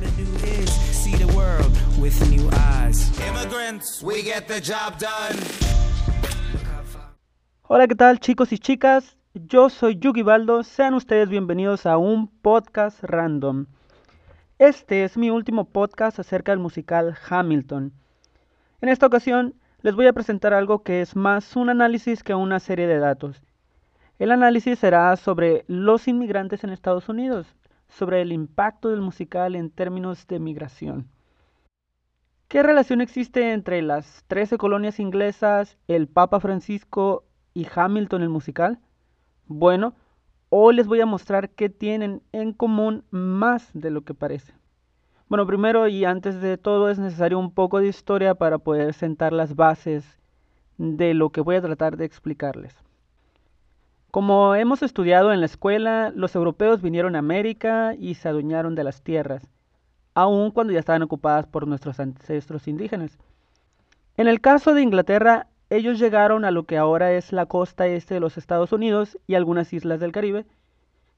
gotta do is see the world with new eyes. Immigrants, we get the job done. Hola, ¿qué tal chicos y chicas? Yo soy Yugi Baldo, sean ustedes bienvenidos a un podcast random. Este es mi último podcast acerca del musical Hamilton. En esta ocasión les voy a presentar algo que es más un análisis que una serie de datos. El análisis será sobre los inmigrantes en Estados Unidos, sobre el impacto del musical en términos de migración. ¿Qué relación existe entre las 13 colonias inglesas, el Papa Francisco y Hamilton el musical? Bueno, hoy les voy a mostrar qué tienen en común más de lo que parece. Bueno, primero y antes de todo es necesario un poco de historia para poder sentar las bases de lo que voy a tratar de explicarles. Como hemos estudiado en la escuela, los europeos vinieron a América y se adueñaron de las tierras, aun cuando ya estaban ocupadas por nuestros ancestros indígenas. En el caso de Inglaterra, ellos llegaron a lo que ahora es la costa este de los Estados Unidos y algunas islas del Caribe,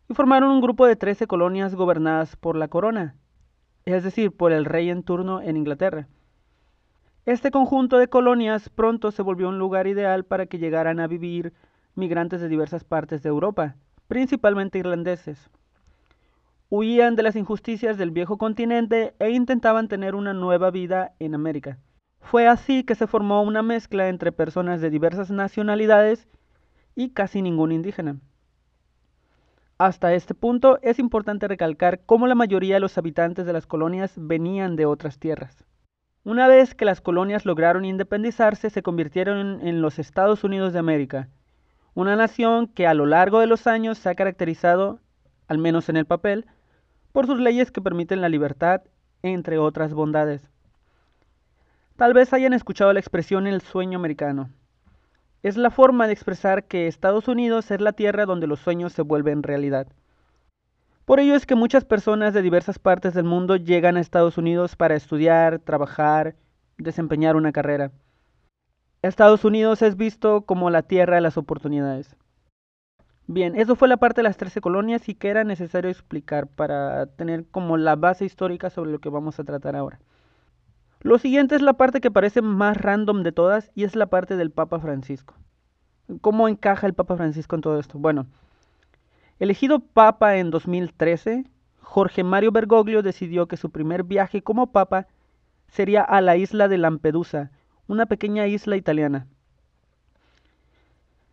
y formaron un grupo de 13 colonias gobernadas por la corona, es decir, por el rey en turno en Inglaterra. Este conjunto de colonias pronto se volvió un lugar ideal para que llegaran a vivir migrantes de diversas partes de Europa, principalmente irlandeses. Huían de las injusticias del viejo continente e intentaban tener una nueva vida en América. Fue así que se formó una mezcla entre personas de diversas nacionalidades y casi ningún indígena. Hasta este punto es importante recalcar cómo la mayoría de los habitantes de las colonias venían de otras tierras. Una vez que las colonias lograron independizarse, se convirtieron en los Estados Unidos de América, una nación que a lo largo de los años se ha caracterizado, al menos en el papel, por sus leyes que permiten la libertad, entre otras bondades. Tal vez hayan escuchado la expresión el sueño americano. Es la forma de expresar que Estados Unidos es la tierra donde los sueños se vuelven realidad. Por ello es que muchas personas de diversas partes del mundo llegan a Estados Unidos para estudiar, trabajar, desempeñar una carrera. Estados Unidos es visto como la tierra de las oportunidades. Bien, eso fue la parte de las 13 colonias y que era necesario explicar para tener como la base histórica sobre lo que vamos a tratar ahora. Lo siguiente es la parte que parece más random de todas y es la parte del Papa Francisco. ¿Cómo encaja el Papa Francisco en todo esto? Bueno, elegido Papa en 2013, Jorge Mario Bergoglio decidió que su primer viaje como Papa sería a la isla de Lampedusa, una pequeña isla italiana.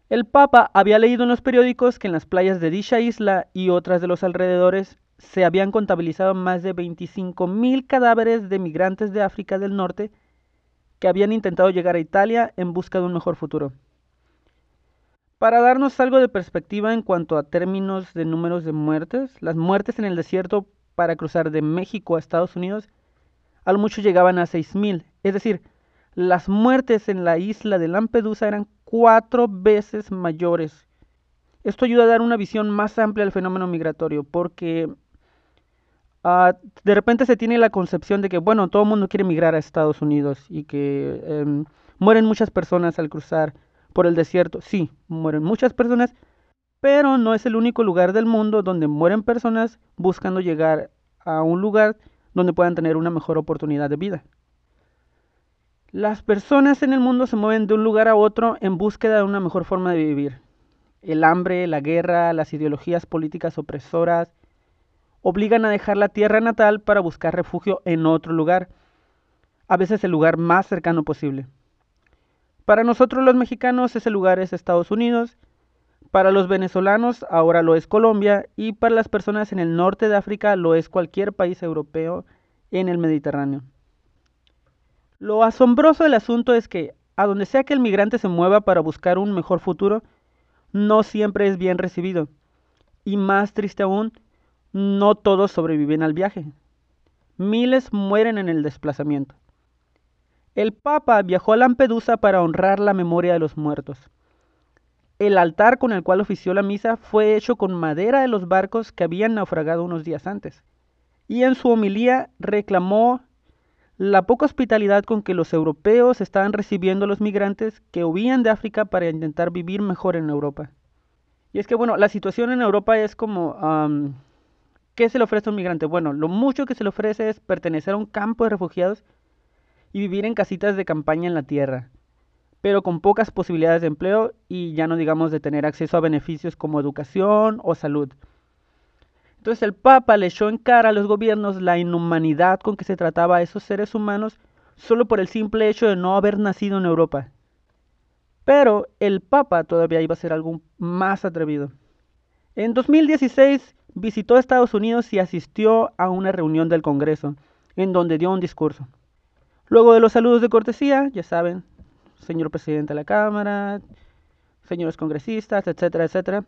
El Papa había leído en los periódicos que en las playas de dicha isla y otras de los alrededores se habían contabilizado más de 25.000 cadáveres de migrantes de África del Norte que habían intentado llegar a Italia en busca de un mejor futuro. Para darnos algo de perspectiva en cuanto a términos de números de muertes, las muertes en el desierto para cruzar de México a Estados Unidos al mucho llegaban a 6.000, es decir, las muertes en la isla de Lampedusa eran cuatro veces mayores. Esto ayuda a dar una visión más amplia del fenómeno migratorio, porque Ah, de repente se tiene la concepción de que, bueno, todo el mundo quiere migrar a Estados Unidos y que em, mueren muchas personas al cruzar por el desierto. Sí, mueren muchas personas, pero no es el único lugar del mundo donde mueren personas buscando llegar a un lugar donde puedan tener una mejor oportunidad de vida. Las personas en el mundo se mueven de un lugar a otro en búsqueda de una mejor forma de vivir. El hambre, la guerra, las ideologías políticas opresoras, obligan a dejar la tierra natal para buscar refugio en otro lugar, a veces el lugar más cercano posible. Para nosotros los mexicanos ese lugar es Estados Unidos, para los venezolanos ahora lo es Colombia y para las personas en el norte de África lo es cualquier país europeo en el Mediterráneo. Lo asombroso del asunto es que a donde sea que el migrante se mueva para buscar un mejor futuro, no siempre es bien recibido. Y más triste aún, no todos sobreviven al viaje. Miles mueren en el desplazamiento. El Papa viajó a Lampedusa para honrar la memoria de los muertos. El altar con el cual ofició la misa fue hecho con madera de los barcos que habían naufragado unos días antes. Y en su homilía reclamó la poca hospitalidad con que los europeos estaban recibiendo a los migrantes que huían de África para intentar vivir mejor en Europa. Y es que, bueno, la situación en Europa es como ¿Qué se le ofrece a un migrante? Bueno, lo mucho que se le ofrece es pertenecer a un campo de refugiados y vivir en casitas de campaña en la tierra, pero con pocas posibilidades de empleo y ya no digamos de tener acceso a beneficios como educación o salud. Entonces el Papa le echó en cara a los gobiernos la inhumanidad con que se trataba a esos seres humanos solo por el simple hecho de no haber nacido en Europa. Pero el Papa todavía iba a ser algo más atrevido. En 2016 visitó Estados Unidos y asistió a una reunión del Congreso, en donde dio un discurso. Luego de los saludos de cortesía, ya saben, señor presidente de la Cámara, señores congresistas, etcétera, etcétera,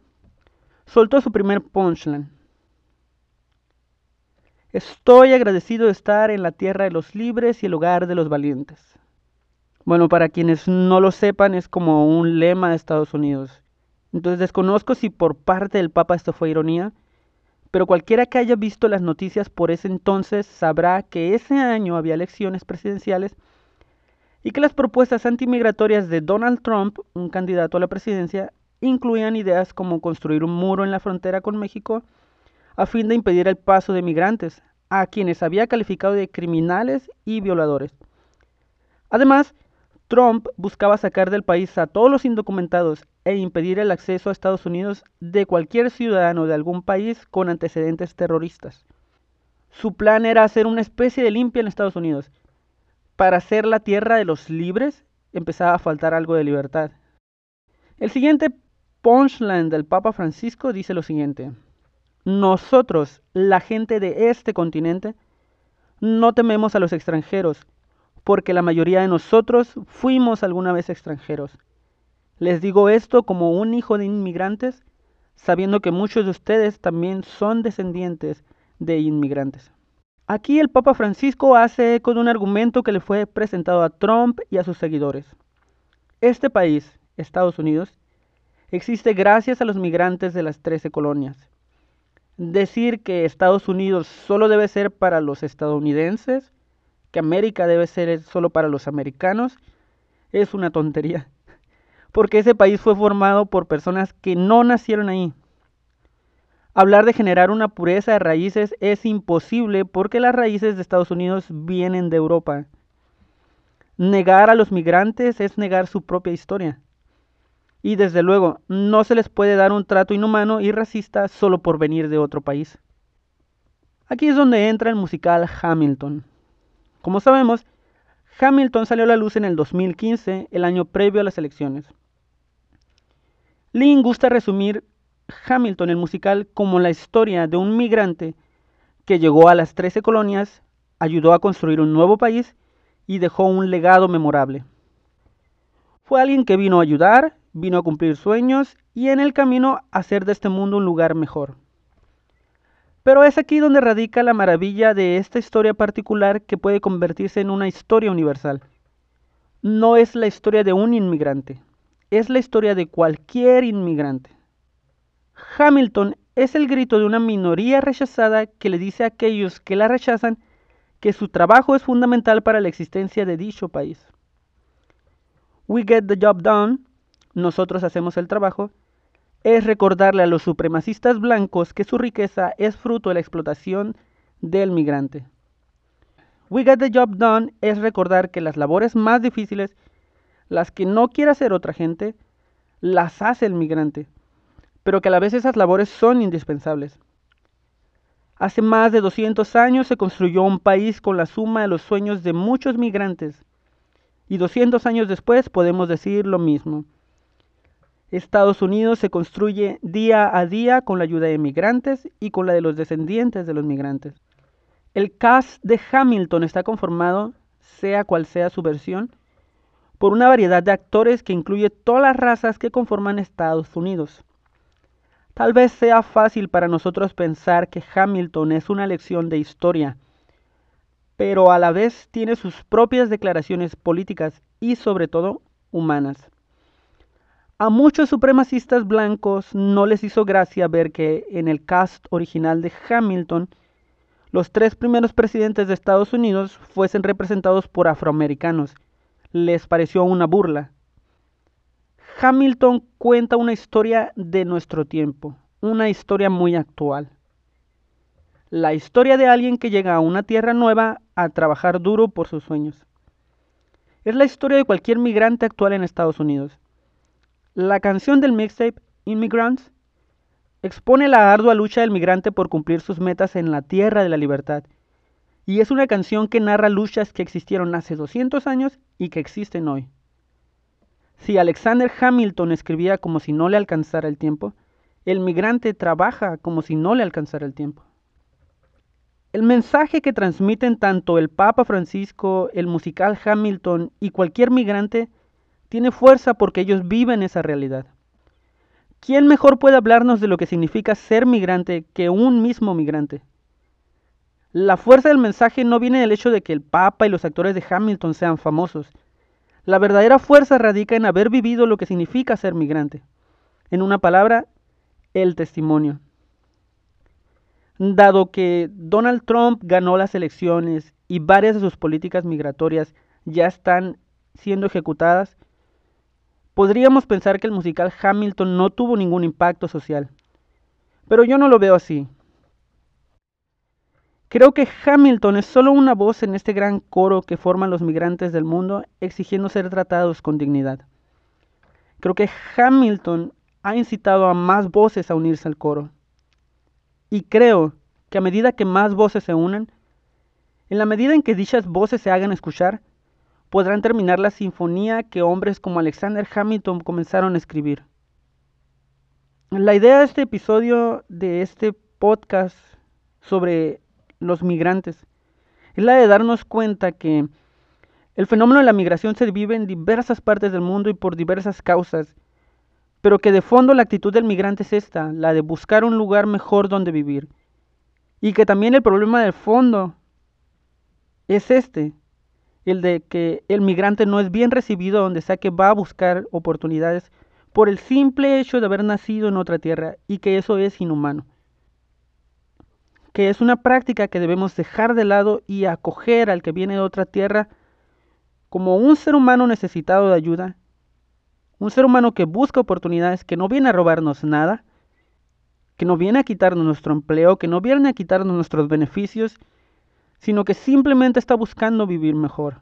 soltó su primer punchline. Estoy agradecido de estar en la tierra de los libres y el hogar de los valientes. Bueno, para quienes no lo sepan, es como un lema de Estados Unidos. Entonces desconozco si por parte del Papa esto fue ironía, pero cualquiera que haya visto las noticias por ese entonces sabrá que ese año había elecciones presidenciales y que las propuestas antimigratorias de Donald Trump, un candidato a la presidencia, incluían ideas como construir un muro en la frontera con México a fin de impedir el paso de migrantes, a quienes había calificado de criminales y violadores. Además, Trump buscaba sacar del país a todos los indocumentados e impedir el acceso a Estados Unidos de cualquier ciudadano de algún país con antecedentes terroristas. Su plan era hacer una especie de limpia en Estados Unidos. Para ser la tierra de los libres, empezaba a faltar algo de libertad. El siguiente punchline del Papa Francisco dice lo siguiente. Nosotros, la gente de este continente, no tememos a los extranjeros, porque la mayoría de nosotros fuimos alguna vez extranjeros. Les digo esto como un hijo de inmigrantes, sabiendo que muchos de ustedes también son descendientes de inmigrantes. Aquí el Papa Francisco hace eco de un argumento que le fue presentado a Trump y a sus seguidores. Este país, Estados Unidos, existe gracias a los migrantes de las trece colonias. Decir que Estados Unidos solo debe ser para los estadounidenses que América debe ser solo para los americanos es una tontería. Porque ese país fue formado por personas que no nacieron ahí. Hablar de generar una pureza de raíces es imposible porque las raíces de Estados Unidos vienen de Europa. Negar a los migrantes es negar su propia historia. Y desde luego, no se les puede dar un trato inhumano y racista solo por venir de otro país. Aquí es donde entra el musical Hamilton. Como sabemos, Hamilton salió a la luz en el 2015, el año previo a las elecciones. Lynn gusta resumir Hamilton, el musical, como la historia de un migrante que llegó a las 13 colonias, ayudó a construir un nuevo país y dejó un legado memorable. Fue alguien que vino a ayudar, vino a cumplir sueños y en el camino a hacer de este mundo un lugar mejor. Pero es aquí donde radica la maravilla de esta historia particular que puede convertirse en una historia universal. No es la historia de un inmigrante, es la historia de cualquier inmigrante. Hamilton es el grito de una minoría rechazada que le dice a aquellos que la rechazan que su trabajo es fundamental para la existencia de dicho país. We get the job done, nosotros hacemos el trabajo, es recordarle a los supremacistas blancos que su riqueza es fruto de la explotación del migrante. We Get the Job Done es recordar que las labores más difíciles, las que no quiere hacer otra gente, las hace el migrante, pero que a la vez esas labores son indispensables. Hace más de 200 años se construyó un país con la suma de los sueños de muchos migrantes, y 200 años después podemos decir lo mismo. Estados Unidos se construye día a día con la ayuda de migrantes y con la de los descendientes de los migrantes. El cast de Hamilton está conformado, sea cual sea su versión, por una variedad de actores que incluye todas las razas que conforman Estados Unidos. Tal vez sea fácil para nosotros pensar que Hamilton es una lección de historia, pero a la vez tiene sus propias declaraciones políticas y sobre todo humanas. A muchos supremacistas blancos no les hizo gracia ver que en el cast original de Hamilton los tres primeros presidentes de Estados Unidos fuesen representados por afroamericanos. Les pareció una burla. Hamilton cuenta una historia de nuestro tiempo, una historia muy actual. la historia de alguien que llega a una tierra nueva a trabajar duro por sus sueños. Es la historia de cualquier migrante actual en Estados Unidos. La canción del mixtape Immigrants expone la ardua lucha del migrante por cumplir sus metas en la tierra de la libertad. Y es una canción que narra luchas que existieron hace 200 años y que existen hoy. Si Alexander Hamilton escribía como si no le alcanzara el tiempo, el migrante trabaja como si no le alcanzara el tiempo. El mensaje que transmiten tanto el Papa Francisco, el musical Hamilton y cualquier migrante tiene fuerza porque ellos viven esa realidad. ¿Quién mejor puede hablarnos de lo que significa ser migrante que un mismo migrante? La fuerza del mensaje no viene del hecho de que el Papa y los actores de Hamilton sean famosos. La verdadera fuerza radica en haber vivido lo que significa ser migrante. En una palabra, el testimonio. Dado que Donald Trump ganó las elecciones y varias de sus políticas migratorias ya están siendo ejecutadas, podríamos pensar que el musical Hamilton no tuvo ningún impacto social. Pero yo no lo veo así. Creo que Hamilton es solo una voz en este gran coro que forman los migrantes del mundo exigiendo ser tratados con dignidad. Creo que Hamilton ha incitado a más voces a unirse al coro. Y creo que a medida que más voces se unan, en la medida en que dichas voces se hagan escuchar, podrán terminar la sinfonía que hombres como Alexander Hamilton comenzaron a escribir. La idea de este episodio, de este podcast sobre los migrantes, es la de darnos cuenta que el fenómeno de la migración se vive en diversas partes del mundo y por diversas causas, pero que de fondo la actitud del migrante es esta, la de buscar un lugar mejor donde vivir. Y que también el problema del fondo es este, el de que el migrante no es bien recibido donde sea que va a buscar oportunidades por el simple hecho de haber nacido en otra tierra y que eso es inhumano. Que es una práctica que debemos dejar de lado y acoger al que viene de otra tierra como un ser humano necesitado de ayuda, un ser humano que busca oportunidades, que no viene a robarnos nada, que no viene a quitarnos nuestro empleo, que no viene a quitarnos nuestros beneficios, sino que simplemente está buscando vivir mejor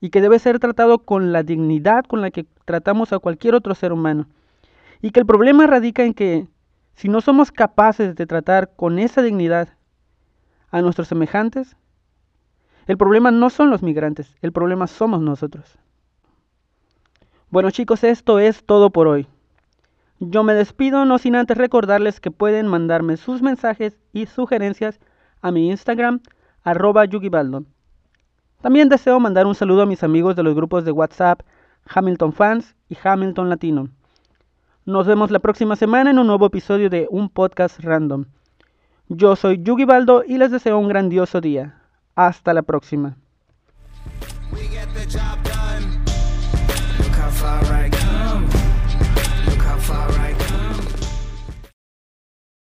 y que debe ser tratado con la dignidad con la que tratamos a cualquier otro ser humano. Y que el problema radica en que si no somos capaces de tratar con esa dignidad a nuestros semejantes, el problema no son los migrantes, el problema somos nosotros. Bueno chicos, esto es todo por hoy. Yo me despido no sin antes recordarles que pueden mandarme sus mensajes y sugerencias a mi Instagram, arroba yugibaldo. También deseo mandar un saludo a mis amigos de los grupos de WhatsApp Hamilton Fans y Hamilton Latino. Nos vemos la próxima semana en un nuevo episodio de Un Podcast Random. Yo soy Yugi Baldo y les deseo un grandioso día. Hasta la próxima. Look how far I